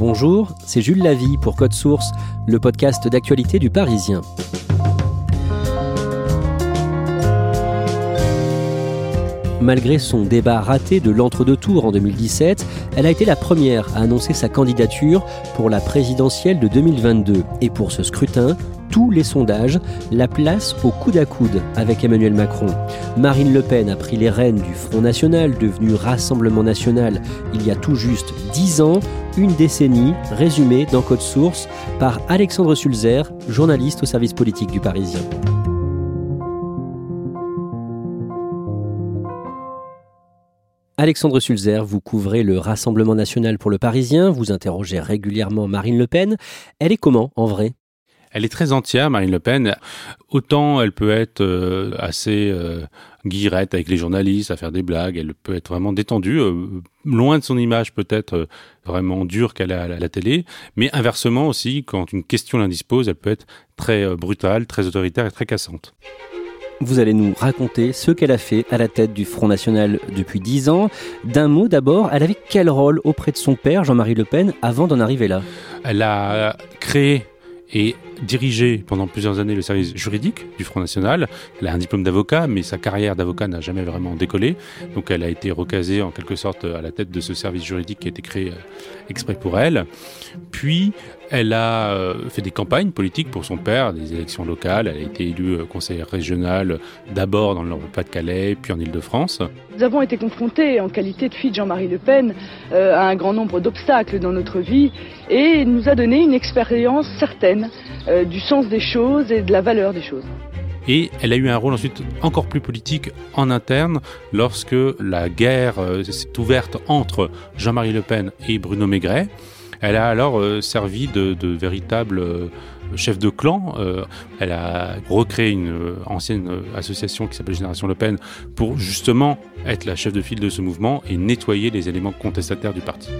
Bonjour, c'est Jules Lavie pour Code Source, le podcast d'actualité du Parisien. Malgré son débat raté de l'entre-deux tours en 2017, elle a été la première à annoncer sa candidature pour la présidentielle de 2022. Et pour ce scrutin, tous les sondages la placent au coude à coude avec Emmanuel Macron. Marine Le Pen a pris les rênes du Front National, devenu Rassemblement National il y a tout juste dix ans, une décennie, résumée dans Code Source par Alexandre Sulzer, journaliste au service politique du Parisien. Alexandre Sulzer, vous couvrez le Rassemblement national pour le Parisien, vous interrogez régulièrement Marine Le Pen. Elle est comment en vrai? Elle est très entière, Marine Le Pen. Autant elle peut être euh, assez euh, guirette avec les journalistes, à faire des blagues, elle peut être vraiment détendue, euh, loin de son image peut-être vraiment dure qu'elle a à la télé, mais inversement aussi, quand une question l'indispose, elle peut être très brutale, très autoritaire et très cassante. Vous allez nous raconter ce qu'elle a fait à la tête du Front National depuis dix ans. D'un mot d'abord, elle avait quel rôle auprès de son père, Jean-Marie Le Pen, avant d'en arriver là? Elle a créé et dirigé pendant plusieurs années le service juridique du Front National. Elle a un diplôme d'avocat, mais sa carrière d'avocat n'a jamais vraiment décollé. Donc elle a été recasée en quelque sorte à la tête de ce service juridique qui a été créé euh, exprès pour elle. Puis elle a euh, fait des campagnes politiques pour son père, des élections locales. Elle a été élue euh, conseillère régionale d'abord dans le Pas-de-Calais, puis en Ile-de-France. Nous avons été confrontés en qualité de fille de Jean-Marie Le Pen à un grand nombre d'obstacles dans notre vie et nous a donné une expérience certaine euh, du sens des choses et de la valeur des choses. Et elle a eu un rôle ensuite encore plus politique en interne lorsque la guerre euh, s'est ouverte entre Jean-Marie Le Pen et Bruno Maigret. Elle a alors euh, servi de, véritable chef de clan. elle a recréé une ancienne association qui s'appelle Génération Le Pen pour justement être la chef de file de ce mouvement et nettoyer les éléments contestataires du parti.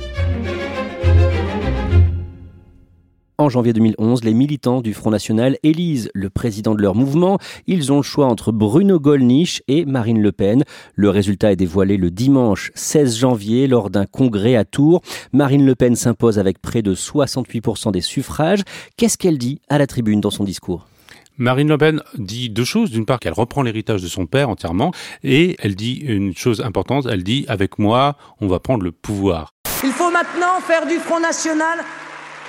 En janvier 2011, les militants du Front National élisent le président de leur mouvement. Ils ont le choix entre Bruno Gollnisch et Marine Le Pen. Le résultat est dévoilé le dimanche 16 janvier lors d'un congrès à Tours. Marine Le Pen s'impose avec près de 68% des suffrages. Qu'est-ce qu'elle dit à la tribune dans son discours? Marine Le Pen dit deux choses. D'une part, qu'elle reprend l'héritage de son père entièrement. Et elle dit une chose importante. Elle dit, avec moi, on va prendre le pouvoir. Il faut maintenant faire du Front National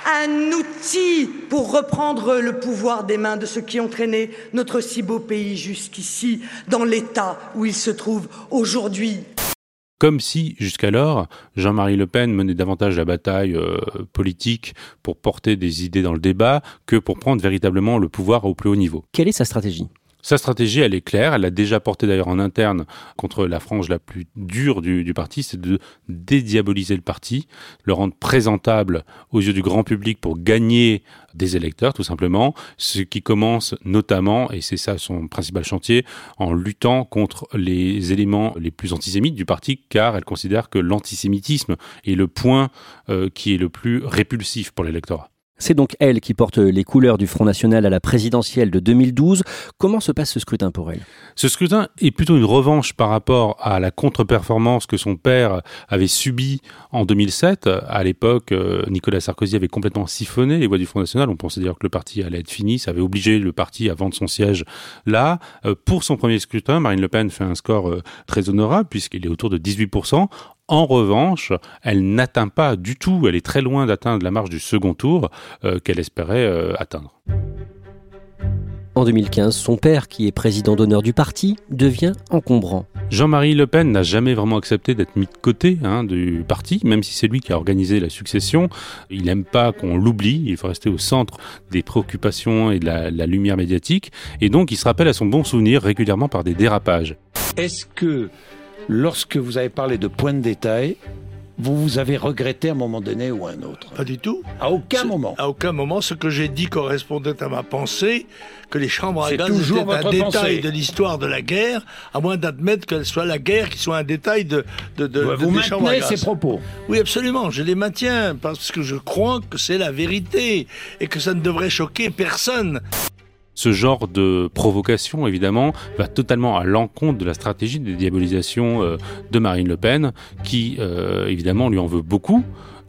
un outil pour reprendre le pouvoir des mains de ceux qui ont traîné notre si beau pays jusqu'ici, dans l'état où il se trouve aujourd'hui. Comme si, jusqu'alors, Jean-Marie Le Pen menait davantage la bataille euh, politique pour porter des idées dans le débat que pour prendre véritablement le pouvoir au plus haut niveau. Quelle est sa stratégie? Sa stratégie, elle est claire. Elle l'a déjà portée d'ailleurs en interne contre la frange la plus dure du, parti, c'est de dédiaboliser le parti, le rendre présentable aux yeux du grand public pour gagner des électeurs, tout simplement. Ce qui commence notamment, et c'est ça son principal chantier, en luttant contre les éléments les plus antisémites du parti, car elle considère que l'antisémitisme est le point euh, qui est le plus répulsif pour l'électorat. C'est donc elle qui porte les couleurs du Front National à la présidentielle de 2012. Comment se passe ce scrutin pour elle? Ce scrutin est plutôt une revanche par rapport à la contre-performance que son père avait subie en 2007. À l'époque, euh, Nicolas Sarkozy avait complètement siphonné les voix du Front National. On pensait d'ailleurs que le parti allait être fini. Ça avait obligé le parti à vendre son siège là. Euh, pour son premier scrutin, Marine Le Pen fait un score euh, très honorable puisqu'il est autour de 18%. En revanche, elle n'atteint pas du tout, elle est très loin d'atteindre la marge du second tour euh, qu'elle espérait euh, atteindre. En 2015, son père, qui est président d'honneur du parti, devient encombrant. Jean-Marie Le Pen n'a jamais vraiment accepté d'être mis de côté hein, du parti, même si c'est lui qui a organisé la succession. Il n'aime pas qu'on l'oublie, il faut rester au centre des préoccupations et de la, la lumière médiatique, et donc il se rappelle à son bon souvenir régulièrement par des dérapages. Est-ce que lorsque vous avez parlé de points de détail, vous vous avez regretté à un moment donné ou à un autre Pas du tout. À aucun moment. À aucun moment. Ce que j'ai dit correspondait à ma pensée, que les chambres à gaz étaient un détail de l'histoire de la guerre, à moins d'admettre qu'elle soit la guerre qui soit un détail de, de, de, vous maintenez ces propos Oui, absolument. Je les maintiens parce que je crois que c'est la vérité et que ça ne devrait choquer personne. Ce genre de provocation, évidemment, va totalement à l'encontre de la stratégie de diabolisation euh, de Marine Le Pen, qui, euh, évidemment, lui en veut beaucoup.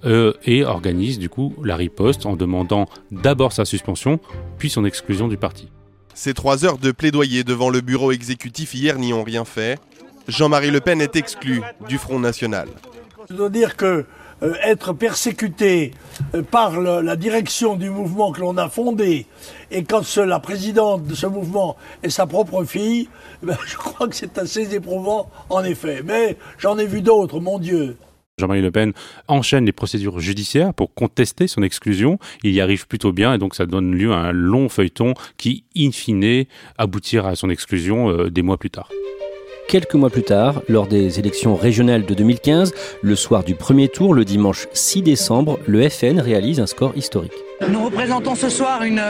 Euh, et organise du coup la riposte en demandant d'abord sa suspension, puis son exclusion du parti. Ces trois heures de plaidoyer devant le bureau exécutif hier n'y ont rien fait. Jean-Marie Le Pen est exclu du Front National. Je dois dire que euh, être persécuté euh, par la direction du mouvement que l'on a fondé, et quand la présidente de ce mouvement est sa propre fille, ben, je crois que c'est assez éprouvant, en effet. Mais j'en ai vu d'autres, mon Dieu. Jean-Marie Le Pen enchaîne les procédures judiciaires pour contester son exclusion. Il y arrive plutôt bien et donc ça donne lieu à un long feuilleton qui, in fine, aboutira à son exclusion euh, des mois plus tard. Quelques mois plus tard, lors des élections régionales de 2015, le soir du premier tour, le dimanche 6 décembre, le FN réalise un score historique. Nous représentons ce soir une,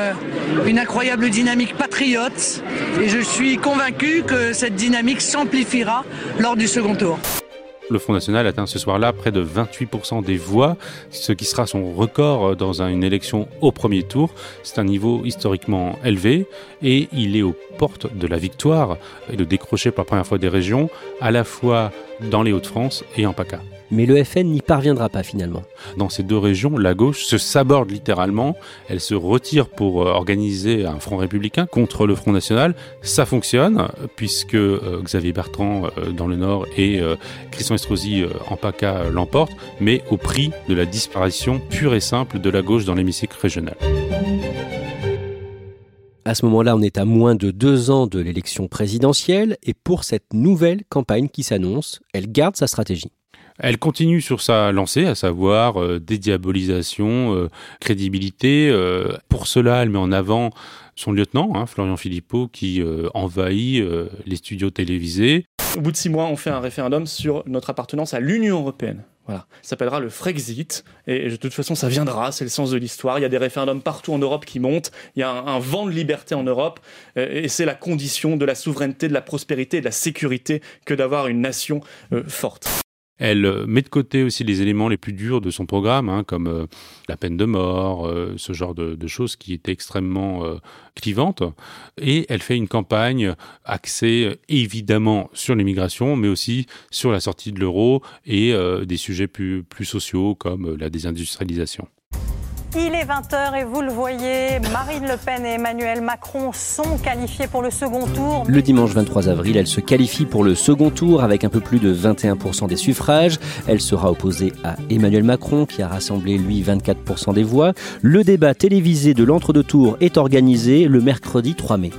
une incroyable dynamique patriote et je suis convaincu que cette dynamique s'amplifiera lors du second tour. Le Front National atteint ce soir-là près de 28% des voix, ce qui sera son record dans une élection au premier tour. C'est un niveau historiquement élevé et il est aux portes de la victoire et de décrocher pour la première fois des régions, à la fois dans les Hauts-de-France et en PACA mais le FN n'y parviendra pas finalement. Dans ces deux régions, la gauche se saborde littéralement, elle se retire pour euh, organiser un front républicain contre le Front National. Ça fonctionne, puisque euh, Xavier Bertrand euh, dans le Nord et Christian Estrosi en PACA l'emportent, mais au prix de la disparition pure et simple de la gauche dans l'hémicycle régional. À ce moment-là, on est à moins de deux ans de l'élection présidentielle et pour cette nouvelle campagne qui s'annonce, elle garde sa stratégie. Elle continue sur sa lancée, à savoir euh, dédiabolisation, euh, crédibilité. Euh, pour cela, elle met en avant son lieutenant, hein, Florian Philippot, qui envahit les studios télévisés. Au bout de six mois, on fait un référendum sur notre appartenance à l'Union européenne. Voilà. Ça s'appellera le Frexit. Et de toute façon, ça viendra. C'est le sens de l'histoire. Il y a des référendums partout en Europe qui montent. Il y a un, vent de liberté en Europe. Et c'est la condition de la souveraineté, de la prospérité de la sécurité que d'avoir une nation forte. Elle euh, met de côté aussi les éléments les plus durs de son programme, hein, comme euh, la peine de mort, euh, ce genre de, choses qui étaient extrêmement clivantes. Et elle fait une campagne axée évidemment sur l'immigration, mais aussi sur la sortie de l'euro et des sujets plus sociaux comme la désindustrialisation. Il est 20h et vous le voyez, Marine Le Pen et Emmanuel Macron sont qualifiés pour le second tour. Le dimanche 23 avril, elle se qualifie pour le second tour avec un peu plus de 21% des suffrages. Elle sera opposée à Emmanuel Macron qui a rassemblé lui 24% des voix. Le débat télévisé de l'entre-deux-tours est organisé le mercredi 3 mai.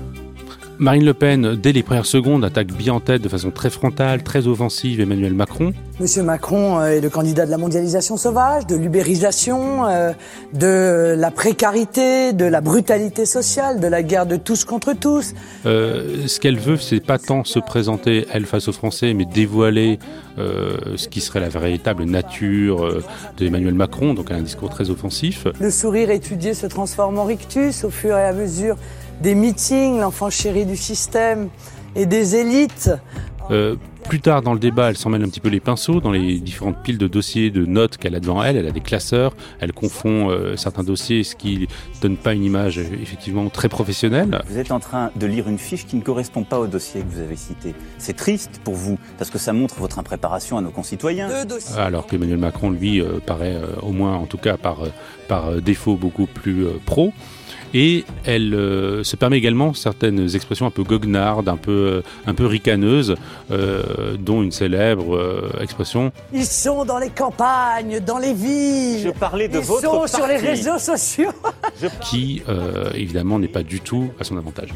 Marine Le Pen, dès les premières secondes, attaque bien en tête de façon très frontale, très offensive Emmanuel Macron. Monsieur Macron euh, est le candidat de la mondialisation sauvage, de l'ubérisation, euh, de la précarité, de la brutalité sociale, de la guerre de tous contre tous. Euh, ce qu'elle veut, c'est pas tant se présenter, elle, face aux Français, mais dévoiler ce qui serait la véritable nature d'Emmanuel Macron, donc un discours très offensif. Le sourire étudié se transforme en rictus au fur et à mesure des meetings, l'enfant chéri du système et des élites. Euh, plus tard dans le débat, elle s'en mêle un petit peu les pinceaux dans les différentes piles de dossiers, de notes qu'elle a devant elle. Elle a des classeurs, elle confond euh, certains dossiers, ce qui donne pas une image effectivement très professionnelle. Vous êtes en train de lire une fiche qui ne correspond pas au dossier que vous avez cité. C'est triste pour vous parce que ça montre votre impréparation à nos concitoyens. Alors qu'Emmanuel Macron, lui, euh, paraît au moins, en tout cas par, par défaut, beaucoup plus pro. Et elle euh, se permet également certaines expressions un peu goguenardes, un peu, euh, un peu ricaneuses, euh, dont une célèbre expression. Ils sont dans les campagnes, dans les villes. Je parlais de Ils votre sont sur les réseaux sociaux. qui, évidemment, n'est pas du tout à son avantage.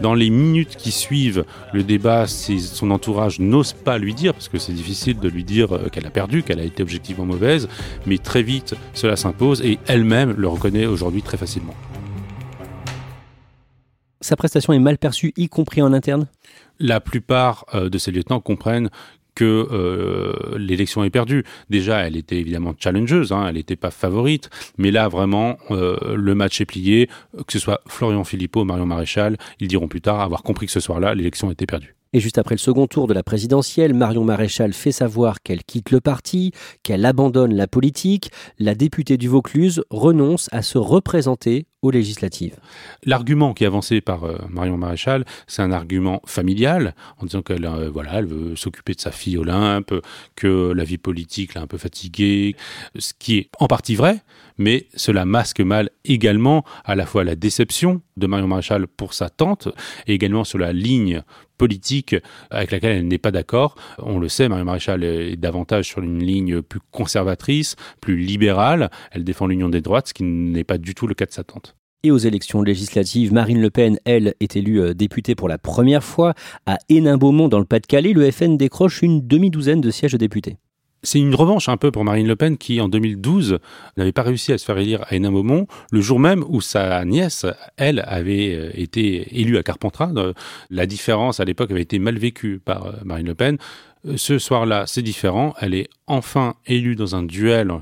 Dans les minutes qui suivent le débat, son entourage n'ose pas lui dire, parce que c'est difficile de lui dire qu'elle a perdu, qu'elle a été objectivement mauvaise, mais très vite cela s'impose et elle-même le reconnaît aujourd'hui très facilement sa prestation est mal perçue, y compris en interne? La plupart euh, de ses lieutenants comprennent que euh, l'élection est perdue. Déjà, elle était évidemment challengeuse, hein, elle n'était pas favorite, mais là, vraiment, euh, le match est plié. Que ce soit Florian Philippot Marion Maréchal, ils diront plus tard avoir compris que ce soir-là, l'élection était perdue. Et juste après le second tour de la présidentielle, Marion Maréchal fait savoir qu'elle quitte le parti, qu'elle abandonne la politique. La députée du Vaucluse renonce à se représenter aux législatives. L'argument qui est avancé par euh, Marion Maréchal, c'est un argument familial, en disant qu'elle euh, voilà, elle veut s'occuper de sa fille Olympe, que la vie politique l'a un peu fatiguée, ce qui est en partie vrai, mais cela masque mal également à la fois la déception de Marion Maréchal pour sa tante et également sur la ligne politique avec laquelle elle n'est pas d'accord. On le sait, Marion Maréchal est davantage sur une ligne plus conservatrice, plus libérale. Elle défend l'union des droites, ce qui n'est pas du tout le cas de sa tante. Et aux élections législatives, Marine Le Pen, elle, est élue euh, députée pour la première fois à Hénin-Beaumont dans le Pas-de-Calais. Le FN décroche une demi-douzaine de sièges de députés. C'est une revanche un peu pour Marine Le Pen qui, en 2012, n'avait pas réussi à se faire élire à Hénin-Beaumont, le jour même où sa nièce, elle, avait euh, été élue à Carpentras. Euh, la différence à l'époque avait été mal vécue par euh, Marine Le Pen. Ce soir-là, c'est différent. Elle est enfin élue dans un duel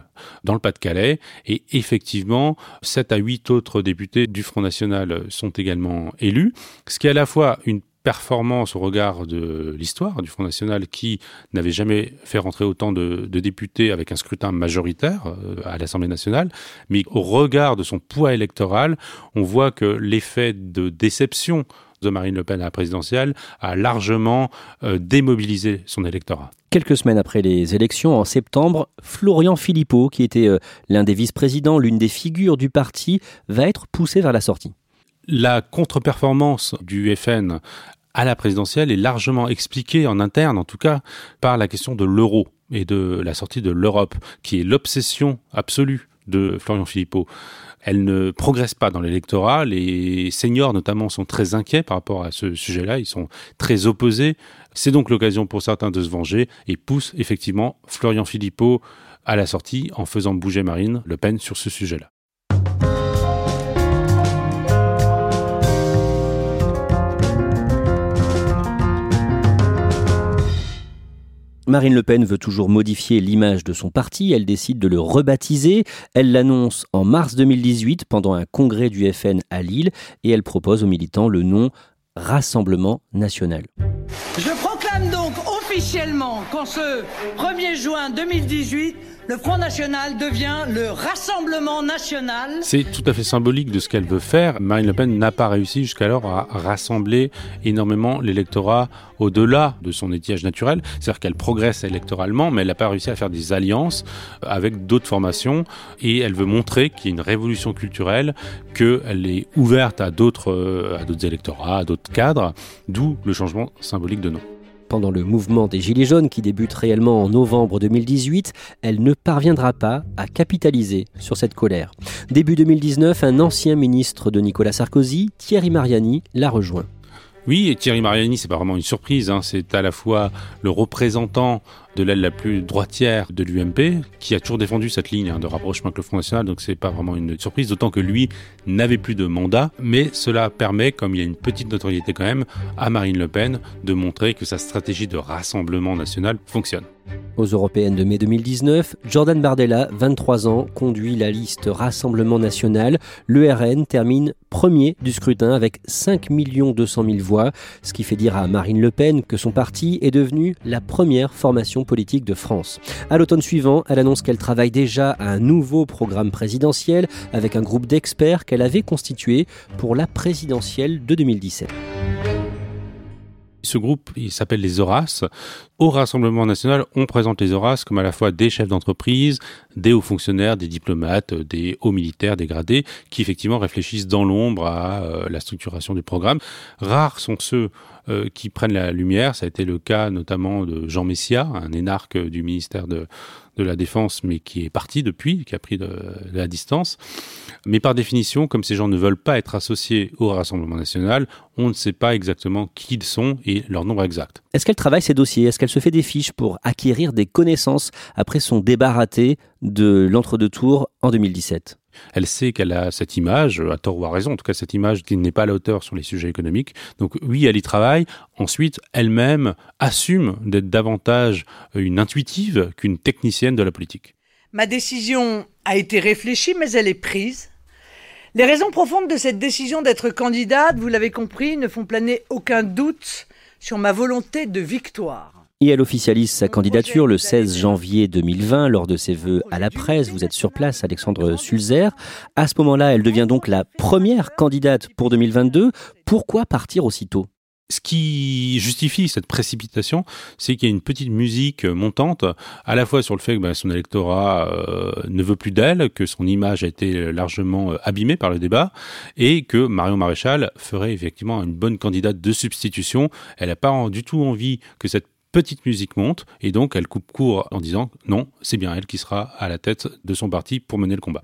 dans le Pas-de-Calais. Et effectivement, 7 à 8 autres députés du Front National sont également élus. Ce qui est à la fois une performance au regard de l'histoire du Front National qui n'avait jamais fait rentrer autant de, députés avec un scrutin majoritaire euh, à l'Assemblée nationale, mais au regard de son poids électoral, on voit que l'effet de déception de Marine Le Pen à la présidentielle a largement euh, démobilisé son électorat. Quelques semaines après les élections, en septembre, Florian Philippot, qui était euh, l'un des vice-présidents, l'une des figures du parti, va être poussé vers la sortie. La contre-performance du FN à la présidentielle est largement expliquée en interne, en tout cas, par la question de l'euro et de la sortie de l'Europe, qui est l'obsession absolue de Florian Philippot. Elle ne progresse pas dans l'électorat. Les seniors, notamment, sont très inquiets par rapport à ce sujet-là. Ils sont très opposés. C'est donc l'occasion pour certains de se venger et poussent effectivement Florian Philippot à la sortie en faisant bouger Marine Le Pen sur ce sujet-là. Marine Le Pen veut toujours modifier l'image de son parti, elle décide de le rebaptiser, elle l'annonce en mars 2018 pendant un congrès du FN à Lille et elle propose aux militants le nom Rassemblement national. Officiellement qu'en ce 1er juin 2018, le Front National devient le Rassemblement National. C'est tout à fait symbolique de ce qu'elle veut faire. Marine Le Pen n'a pas réussi jusqu'alors à rassembler énormément l'électorat au-delà de son étiage naturel. C'est-à-dire qu'elle progresse électoralement, mais elle n'a pas réussi à faire des alliances avec d'autres formations. Et elle veut montrer qu'il y a une révolution culturelle, qu'elle est ouverte à d'autres, à d'autres électorats, à d'autres cadres, d'où le changement symbolique de nom. Pendant le mouvement des Gilets jaunes qui débute réellement en novembre 2018, elle ne parviendra pas à capitaliser sur cette colère. Début 2019, un ancien ministre de Nicolas Sarkozy, Thierry Mariani, la rejoint. Oui, et Thierry Mariani, c'est pas vraiment une surprise. Hein. C'est à la fois le représentant de l'aile la plus droitière de l'UMP, qui a toujours défendu cette ligne hein, de rapprochement avec le Front National, donc c'est pas vraiment une surprise, d'autant que lui n'avait plus de mandat, mais cela permet, comme il y a une petite notoriété quand même, à Marine Le Pen de montrer que sa stratégie de rassemblement national fonctionne. Aux européennes de mai 2019, Jordan Bardella, 23 ans, conduit la liste Rassemblement National. Le RN termine premier du scrutin avec 5 200 000 voix, ce qui fait dire à Marine Le Pen que son parti est devenu la première formation politique de France. À l'automne suivant, elle annonce qu'elle travaille déjà à un nouveau programme présidentiel avec un groupe d'experts qu'elle avait constitué pour la présidentielle de 2017. Ce groupe, il s'appelle les Horaces. Au Rassemblement national, on présente les Horaces comme à la fois des chefs d'entreprise, des hauts fonctionnaires, des diplomates, des hauts militaires dégradés, qui effectivement réfléchissent dans l'ombre à euh, la structuration du programme. Rares sont ceux euh, qui prennent la lumière. Ça a été le cas notamment de Jean Messia, un énarque du ministère de, la Défense, mais qui est parti depuis, qui a pris de, la distance. Mais par définition, comme ces gens ne veulent pas être associés au Rassemblement national, on ne sait pas exactement qui ils sont et leur nombre exact. Est-ce qu'elle travaille ces dossiers? Est-ce qu'elle se fait des fiches pour acquérir des connaissances après son débat raté de l'entre-deux tours en 2017 elle sait qu'elle a cette image, à tort ou à raison, en tout cas cette image qui n'est pas à la hauteur sur les sujets économiques. Donc oui, elle y travaille. Ensuite, elle-même assume d'être davantage une intuitive qu'une technicienne de la politique. Ma décision a été réfléchie, mais elle est prise. Les raisons profondes de cette décision d'être candidate, vous l'avez compris, ne font planer aucun doute sur ma volonté de victoire. Et elle officialise sa candidature le 16 janvier 2020 lors de ses vœux à la presse. Vous êtes sur place, Alexandre Sulzer. À ce moment-là, elle devient donc la première candidate pour 2022. Pourquoi partir aussitôt? Ce qui justifie cette précipitation, c'est qu'il y a une petite musique montante, à la fois sur le fait que bah, son électorat euh, ne veut plus d'elle, que son image a été largement euh, abîmée par le débat, et que Marion Maréchal ferait effectivement une bonne candidate de substitution. Elle n'a pas du tout envie que cette petite musique monte, et donc elle coupe court en disant non, c'est bien elle qui sera à la tête de son parti pour mener le combat.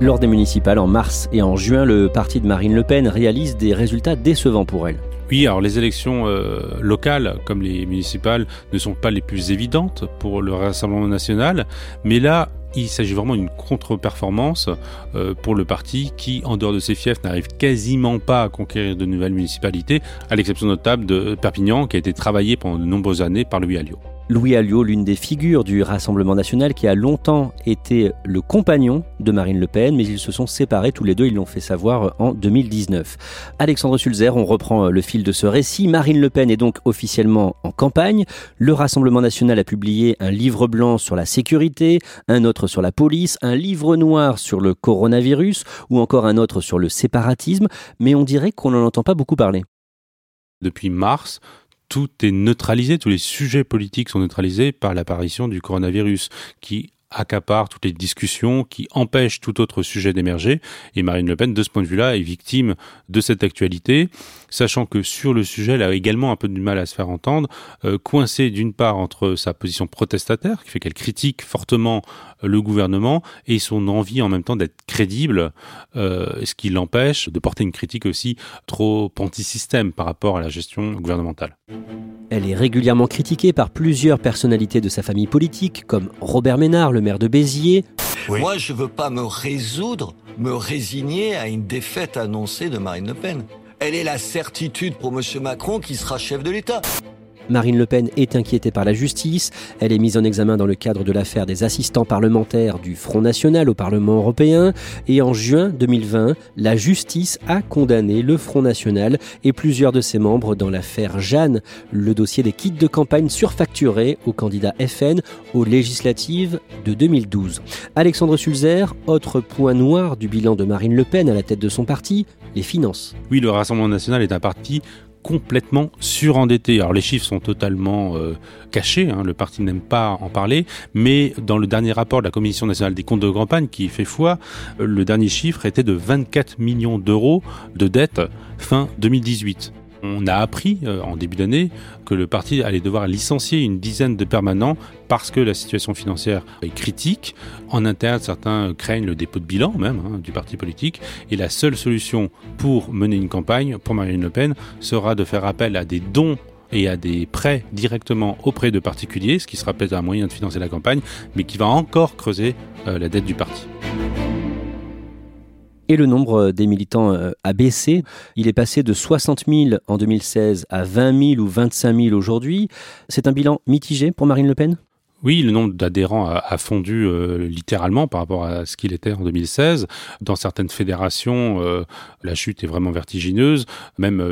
Lors des municipales en mars et en juin, le parti de Marine Le Pen réalise des résultats décevants pour elle. Oui, alors les élections euh, locales, comme les municipales, ne sont pas les plus évidentes pour le Rassemblement national, mais là, il s'agit vraiment d'une contre-performance euh, pour le parti qui, en dehors de ses fiefs, n'arrive quasiment pas à conquérir de nouvelles municipalités, à l'exception notable de Perpignan, qui a été travaillé pendant de nombreuses années par Louis Alliot. Louis Alliot, l'une des figures du Rassemblement national qui a longtemps été le compagnon de Marine Le Pen, mais ils se sont séparés tous les deux, ils l'ont fait savoir en 2019. Alexandre Sulzer, on reprend le fil de ce récit. Marine Le Pen est donc officiellement en campagne. Le Rassemblement national a publié un livre blanc sur la sécurité, un autre sur la police, un livre noir sur le coronavirus ou encore un autre sur le séparatisme, mais on dirait qu'on n'en entend pas beaucoup parler. Depuis mars, tout est neutralisé, tous les sujets politiques sont neutralisés par l'apparition du coronavirus qui accapare toutes les discussions, qui empêche tout autre sujet d'émerger. Et Marine Le Pen, de ce point de vue-là, est victime de cette actualité, sachant que sur le sujet, elle a également un peu du mal à se faire entendre, euh, coincée d'une part entre sa position protestataire, qui fait qu'elle critique fortement le gouvernement, et son envie en même temps d'être crédible, euh, ce qui l'empêche de porter une critique aussi trop anti-système par rapport à la gestion gouvernementale. Elle est régulièrement critiquée par plusieurs personnalités de sa famille politique, comme Robert Ménard, le maire de Béziers. Moi, je ne veux pas me résoudre, me résigner à une défaite annoncée de Marine Le Pen. Elle est la certitude pour M. Macron qui sera chef de l'État. Marine Le Pen est inquiétée par la justice. Elle est mise en examen dans le cadre de l'affaire des assistants parlementaires du Front National au Parlement européen. Et en juin 2020, la justice a condamné le Front National et plusieurs de ses membres dans l'affaire Jeanne, le dossier des kits de campagne surfacturés au candidat FN aux législatives de 2012. Alexandre Sulzer, autre point noir du bilan de Marine Le Pen à la tête de son parti, les finances. Oui, le Rassemblement national est un parti complètement surendetté. Alors les chiffres sont totalement euh, cachés, hein, le parti n'aime pas en parler, mais dans le dernier rapport de la Commission nationale des comptes de campagne qui fait foi, le dernier chiffre était de 24 millions d'euros de dette fin 2018. On a appris euh, en début d'année que le parti allait devoir licencier une dizaine de permanents parce que la situation financière est critique. En interne, certains craignent le dépôt de bilan même hein, du parti politique. Et la seule solution pour mener une campagne pour Marine Le Pen sera de faire appel à des dons et à des prêts directement auprès de particuliers, ce qui sera peut-être un moyen de financer la campagne, mais qui va encore creuser euh, la dette du parti et le nombre euh, des militants euh, a baissé. Il est passé de 60 000 en 2016 à 20 000 ou 25 000 aujourd'hui. C'est un bilan mitigé pour Marine Le Pen? Oui, le nombre d'adhérents a, fondu euh, littéralement par rapport à ce qu'il était en 2016. Dans certaines fédérations, la chute est vraiment vertigineuse. Même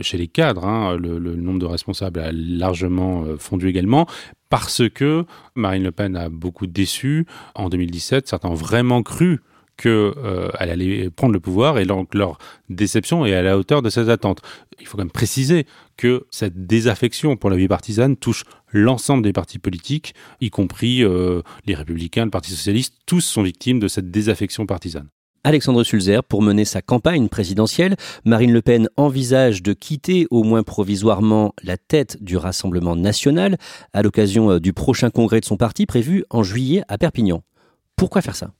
chez les cadres, hein, le, le, nombre de responsables a largement fondu également. Parce que Marine Le Pen a beaucoup déçu en 2017. Certains ont vraiment cru qu'elle euh, allait prendre le pouvoir et donc leur déception est à la hauteur de ses attentes. Il faut quand même préciser que cette désaffection pour la vie partisane touche l'ensemble des partis politiques, y compris euh, les républicains, le Parti socialiste, tous sont victimes de cette désaffection partisane. Alexandre Sulzer, pour mener sa campagne présidentielle, Marine Le Pen envisage de quitter au moins provisoirement la tête du Rassemblement national à l'occasion euh, du prochain congrès de son parti prévu en juillet à Perpignan. Pourquoi faire ça?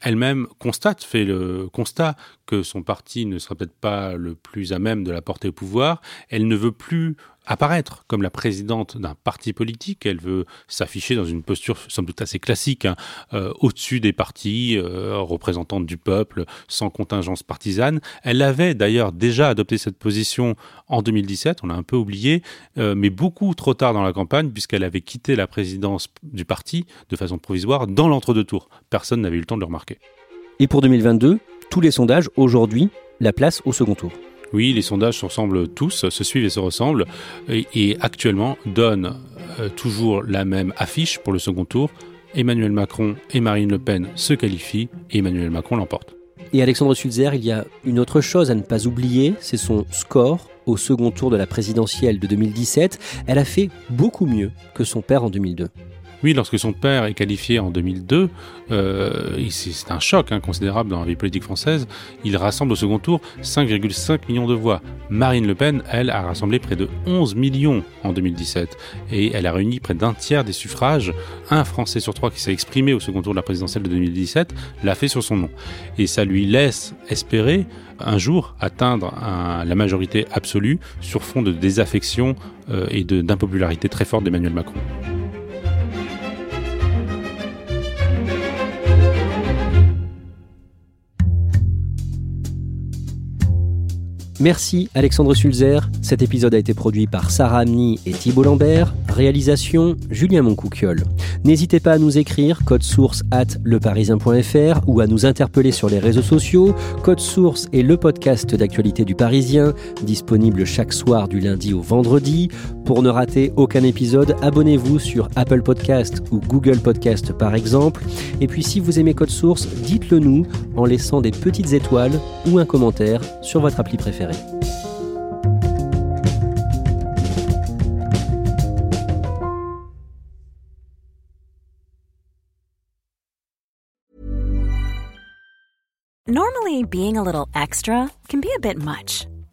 Elle-même constate, fait le constat que son parti ne sera peut-être pas le plus à même de la porter au pouvoir. Elle ne veut plus apparaître comme la présidente d'un parti politique. Elle veut s'afficher dans une posture somme toute assez classique, hein, euh, au-dessus des partis, euh, représentante du peuple, sans contingence partisane. Elle avait d'ailleurs déjà adopté cette position en 2017, on l'a un peu oublié, euh, mais beaucoup trop tard dans la campagne, puisqu'elle avait quitté la présidence du parti de façon provisoire dans l'entre-deux tours. Personne n'avait eu le temps de le remarquer. Et pour 2022, tous les sondages aujourd'hui la place au second tour. Oui, les sondages se ressemblent tous, se suivent et se ressemblent, et, actuellement donnent euh, toujours la même affiche pour le second tour. Emmanuel Macron et Marine Le Pen se qualifient et Emmanuel Macron l'emporte. Et Alexandre Sulzer, il y a une autre chose à ne pas oublier, c'est son score au second tour de la présidentielle de 2017. Elle a fait beaucoup mieux que son père en 2002. Lorsque son père est qualifié en 2002, euh, c'est un choc hein, considérable dans la vie politique française. Il rassemble au second tour 5,5 millions de voix. Marine Le Pen, elle, a rassemblé près de 11 millions en 2017 et elle a réuni près d'un tiers des suffrages. Un Français sur trois qui s'est exprimé au second tour de la présidentielle de 2017 l'a fait sur son nom. Et ça lui laisse espérer un jour atteindre la majorité absolue sur fond de désaffection euh, et d'impopularité très forte d'Emmanuel Macron. Merci Alexandre Sulzer. Cet épisode a été produit par Sarah Amni et Thibault Lambert. Réalisation Julien Moncouquiole. N'hésitez pas à nous écrire code source at leparisien.fr ou à nous interpeller sur les réseaux sociaux. Code source est le podcast d'actualité du Parisien, disponible chaque soir du lundi au vendredi. Pour ne rater aucun épisode, abonnez-vous sur Apple Podcast ou Google Podcast par exemple. Et puis si vous aimez Code Source, dites-le nous en laissant des petites étoiles ou un commentaire sur votre appli préférée. Normally, being a little extra can be a bit much,